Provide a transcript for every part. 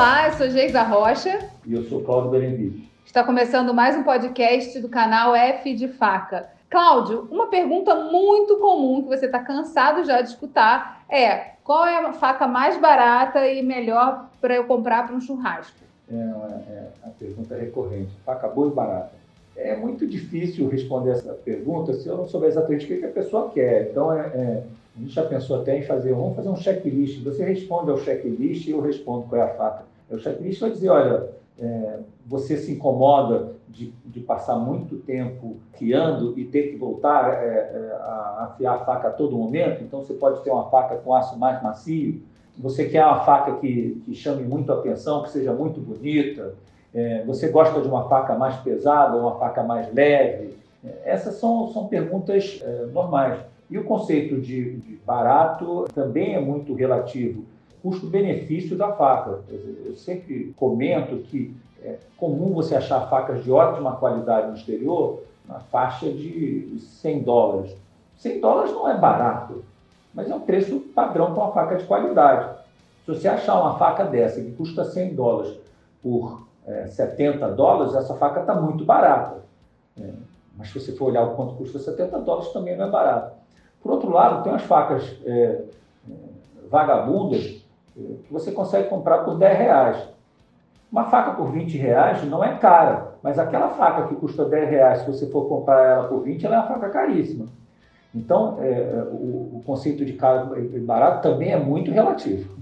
Olá, eu sou Geisa Rocha. E eu sou Cláudio Berenvides. Está começando mais um podcast do canal F de Faca. Cláudio, uma pergunta muito comum que você está cansado já de escutar é: qual é a faca mais barata e melhor para eu comprar para um churrasco? É, é, a pergunta recorrente: faca boa e barata. É muito difícil responder essa pergunta se eu não souber exatamente o que, a pessoa quer. Então, é, é, a gente já pensou até em fazer, vamos fazer um checklist. Você responde ao checklist e eu respondo qual é a faca. O checklist vai dizer, olha, é, você se incomoda de, de, passar muito tempo fiando e ter que voltar é, é, a afiar a faca a todo momento, então você pode ter uma faca com aço mais macio. Você quer uma faca que, que chame muito a atenção, que seja muito bonita. É, você gosta de uma faca mais pesada uma faca mais leve? É, essas são, são perguntas é, normais. E o conceito de, de barato também é muito relativo custo-benefício da faca. Eu sempre comento que é comum você achar facas de ótima qualidade no exterior na faixa de 100 dólares. 100 dólares não é barato, mas é um preço padrão para uma faca de qualidade. Se você achar uma faca dessa que custa 100 dólares por é, 70 dólares, essa faca está muito barata. É, mas se você for olhar o quanto custa 70 dólares, também não é barato. Por outro lado, tem umas facas é, é vagabundas que você consegue comprar por 10 reais. Uma faca por 20 reais não é cara, mas aquela faca que custa 10 reais, se você for comprar ela por 20, ela é uma faca caríssima. Então, é, o, o, conceito de caro e barato também é muito relativo.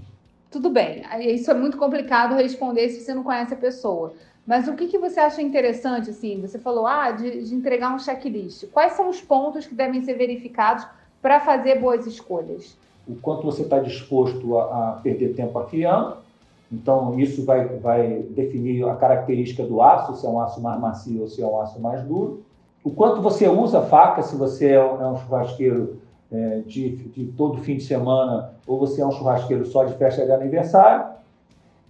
Tudo bem, isso é muito complicado responder se você não conhece a pessoa. Mas o que, que você acha interessante, assim? Você falou, ah, de, de entregar um checklist. Quais são os pontos que devem ser verificados para fazer boas escolhas? o quanto você está disposto a, a, perder tempo afiando. Então, isso vai, vai definir a característica do aço, se é um aço mais macio ou se é um aço mais duro. O quanto você usa faca, se você é um, é um churrasqueiro é, de, de, todo fim de semana ou você é um churrasqueiro só de festa de aniversário.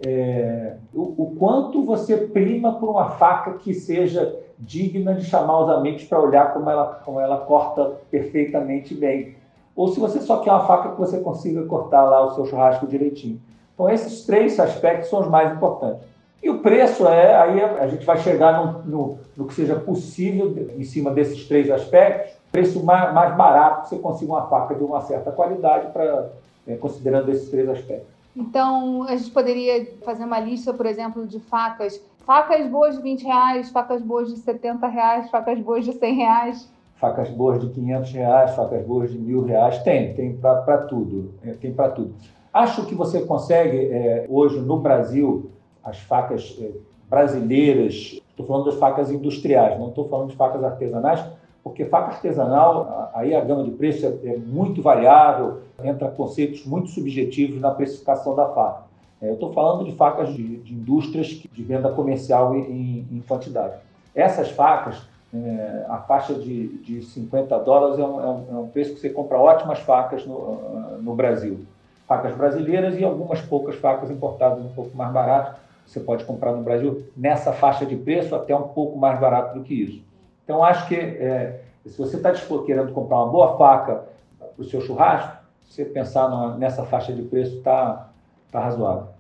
É, o, o, quanto você prima por uma faca que seja digna de chamar os amigos para olhar como ela, como ela corta perfeitamente bem ou se você só quer uma faca que você consiga cortar lá o seu churrasco direitinho. Então, esses três aspectos são os mais importantes. E o preço é, aí a gente vai chegar no, no, no que seja possível em cima desses três aspectos, preço mais, mais barato que você consiga uma faca de uma certa qualidade, para é, considerando esses três aspectos. Então, a gente poderia fazer uma lista, por exemplo, de facas. Facas boas de 20 reais, facas boas de 70 reais, facas boas de 100 reais facas boas de 500 reais, facas boas de mil reais, tem, tem para tudo, é, tem para tudo. Acho que você consegue é, hoje no Brasil as facas é, brasileiras, estou falando das facas industriais, não estou falando de facas artesanais, porque faca artesanal, aí a gama de preço é, é muito variável, entra conceitos muito subjetivos na precificação da faca. É, eu estou falando de facas de, de indústrias de venda comercial em, em quantidade. Essas facas é, a faixa de, de 50 dólares é um, é, um, é um, preço que você compra ótimas facas no, no Brasil. Facas brasileiras e algumas poucas facas importadas um pouco mais baratas. Você pode comprar no Brasil nessa faixa de preço até um pouco mais barato do que isso. Então, acho que é, se você está querendo comprar uma boa faca para o seu churrasco, você pensar nessa faixa de preço está tá razoável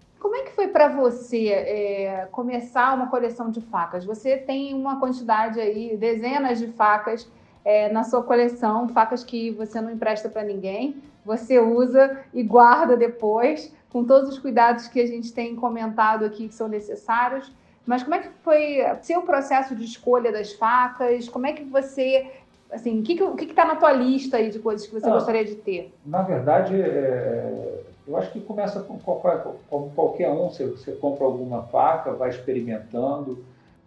foi para você é, começar uma coleção de facas? Você tem uma quantidade aí, dezenas de facas é, na sua coleção, facas que você não empresta para ninguém, você usa e guarda depois, com todos os cuidados que a gente tem comentado aqui que são necessários. Mas como é que foi seu processo de escolha das facas? Como é que você assim, o que está que, que tá na tua lista aí de coisas que você ah, gostaria de ter? Na verdade, é, eu acho que começa com qualquer, como qualquer um, você, você compra alguma faca, vai experimentando,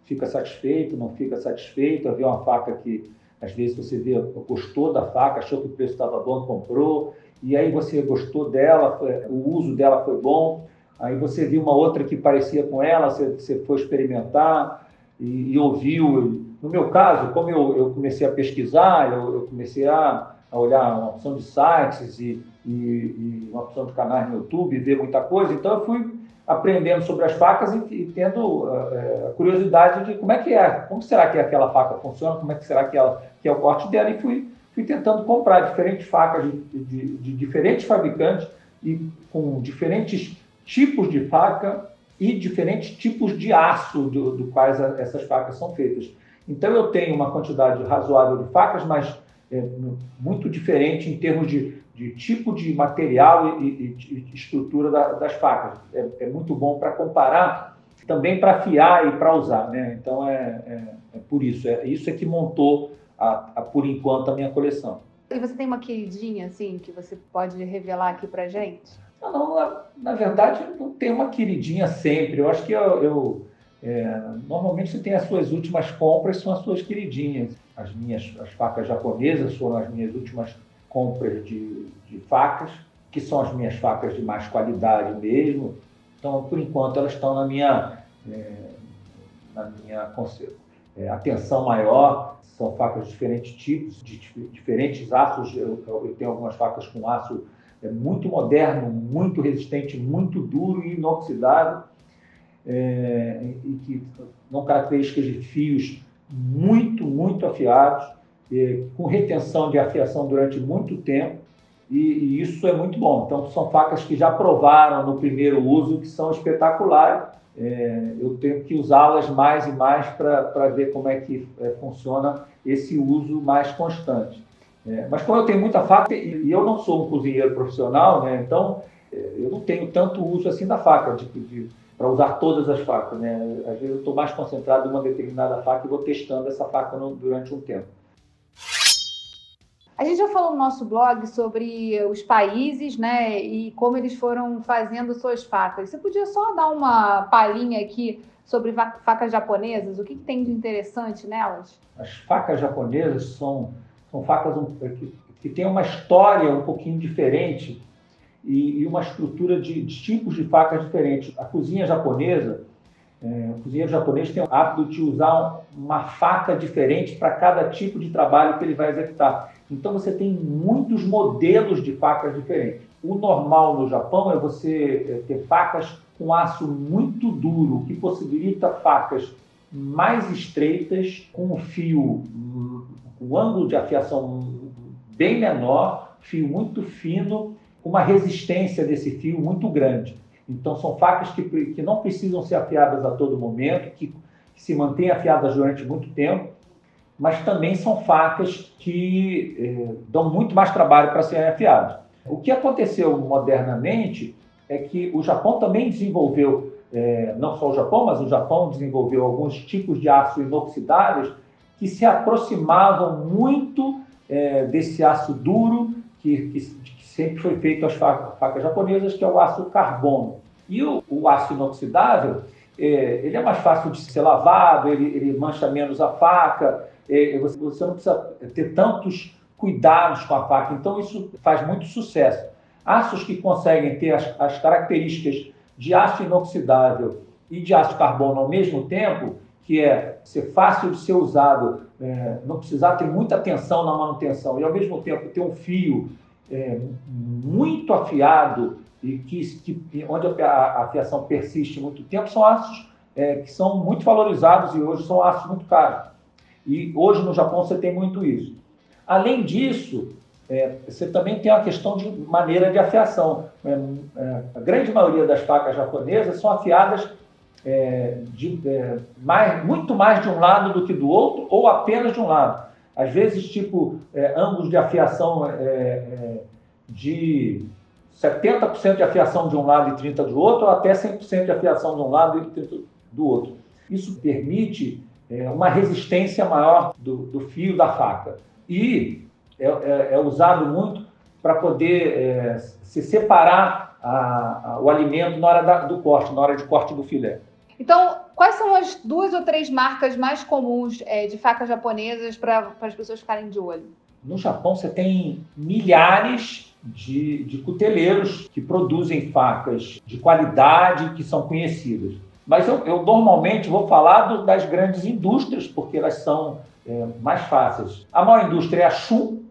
fica satisfeito, não fica satisfeito, vê uma faca que às vezes você vê, gostou da faca, achou que o preço estava bom, comprou, e aí você gostou dela, foi, o uso dela foi bom, aí você viu uma outra que parecia com ela, você, você foi experimentar e, e, ouviu. No meu caso, como eu, eu comecei a pesquisar, eu, eu comecei a, a olhar uma opção de sites e e, e uma opção de canais no YouTube, ver muita coisa. Então eu fui aprendendo sobre as facas e, e tendo uh, a curiosidade de como é que é, como será que aquela faca funciona, como é que será que, ela, que é o corte dela e fui, fui tentando comprar diferentes facas de, de, de diferentes fabricantes e com diferentes tipos de faca e diferentes tipos de aço do, do quais a, essas facas são feitas. Então eu tenho uma quantidade razoável de facas, mas é, muito diferente em termos de, de tipo de material e, e, e estrutura da, das facas. É, é muito bom para comparar, também para afiar e para usar. Né? Então é, é, é, por isso. É isso é que montou, a, a, por enquanto, a minha coleção. E você tem uma queridinha, assim, que você pode revelar aqui para gente? Não, não na, na, verdade, não tem uma queridinha sempre. Eu acho que eu, eu é, normalmente você tem as suas últimas compras, são as suas queridinhas. As minhas as facas japonesas foram as minhas últimas compras de, de facas, que são as minhas facas de mais qualidade mesmo. Então, por enquanto, elas estão na minha, é, na minha é, atenção maior. São facas de diferentes tipos, de diferentes aços. Eu, eu tenho algumas facas com aço é, muito moderno, muito resistente, muito duro e inoxidável é, e que dão características de fios muito, muito afiados, com retenção de afiação durante muito tempo, e, e, isso é muito bom. Então, são facas que já provaram no primeiro uso que são espetaculares. É, eu tenho que usá-las mais e mais para ver como é que é, funciona esse uso mais constante. É, mas como eu tenho muita faca e, e eu não sou um cozinheiro profissional, né, então eu não tenho tanto uso assim da faca, de, de para usar todas as facas. Né? Às vezes eu estou mais concentrado em uma determinada faca e vou testando essa faca durante um tempo. A gente já falou no nosso blog sobre os países, né, e como eles foram fazendo suas facas. Você podia só dar uma palhinha aqui sobre facas japonesas? O que, que tem de interessante nelas? As facas japonesas são, são facas que, que têm uma história um pouquinho diferente e, e uma estrutura de, de, tipos de facas diferentes. A cozinha japonesa, é, o cozinheiro japonês tem o hábito de usar uma faca diferente para cada tipo de trabalho que ele vai executar. Então você tem muitos modelos de facas diferentes. O normal no Japão é você é, ter facas com aço muito duro, que possibilita facas mais estreitas, com um fio, um ângulo de afiação bem menor, fio muito fino uma resistência desse fio muito grande. Então, são facas que, que não precisam ser afiadas a todo momento, que, que se mantêm afiadas durante muito tempo, mas também são facas que eh, dão muito mais trabalho para serem afiadas. O que aconteceu modernamente é que o Japão também desenvolveu, eh, não só o Japão, mas o Japão desenvolveu alguns tipos de aço inoxidáveis que se aproximavam muito eh, desse aço duro que, que, sempre foi feito as facas, japonesas, que é o aço carbono. E o, o aço inoxidável, é, ele é mais fácil de ser lavado, ele, ele mancha menos a faca, é, você, você, não precisa ter tantos cuidados com a faca. Então, isso faz muito sucesso. Aços que conseguem ter as, as características de aço inoxidável e de aço carbono ao mesmo tempo, que é ser fácil de ser usado, é, não precisar ter muita atenção na manutenção e ao mesmo tempo ter um fio é, muito afiado e que, que onde a, a, afiação persiste muito tempo, são aços é, que são muito valorizados e hoje são aços muito caros. E hoje no Japão você tem muito isso. Além disso, é, você também tem a questão de maneira de afiação. É, é, a grande maioria das facas japonesas são afiadas é, de, é, mais, muito mais de um lado do que do outro, ou apenas de um lado. Às vezes, tipo, é, ângulos de afiação é, é, de 70% de afiação de um lado e 30% do outro, ou até 100% de afiação de um lado e 30% do outro. Isso permite é, uma resistência maior do, do, fio da faca. E é, é, é usado muito para poder é, se separar a, a, o alimento na hora da, do corte, na hora de corte do filé. Então, quais são as duas ou três marcas mais comuns é, de facas japonesas para as pessoas ficarem de olho? No Japão, você tem milhares de, de cuteleiros que produzem facas de qualidade que são conhecidas. Mas eu, eu normalmente vou falar do, das grandes indústrias, porque elas são é, mais fáceis. A maior indústria é a Shu.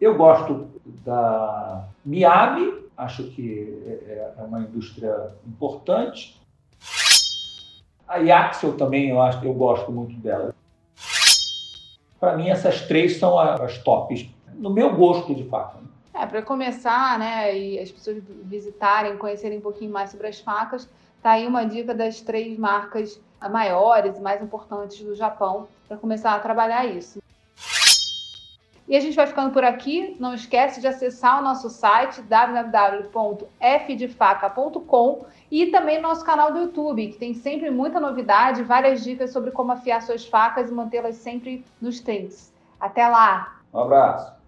Eu gosto da Miyabi, acho que é, é uma indústria importante. A Yaxel também, eu acho, eu gosto muito dela. Para mim, essas três são as tops, no meu gosto de fato. É, É, para começar, né, e as pessoas visitarem, conhecerem um pouquinho mais sobre as facas, tá aí uma dica das três marcas maiores e mais importantes do Japão para começar a trabalhar isso. E a gente vai ficando por aqui. Não esquece de acessar o nosso site www.fdefaca.com e também nosso canal do YouTube, que tem sempre muita novidade, várias dicas sobre como afiar suas facas e mantê-las sempre nos trinks. Até lá! Um abraço!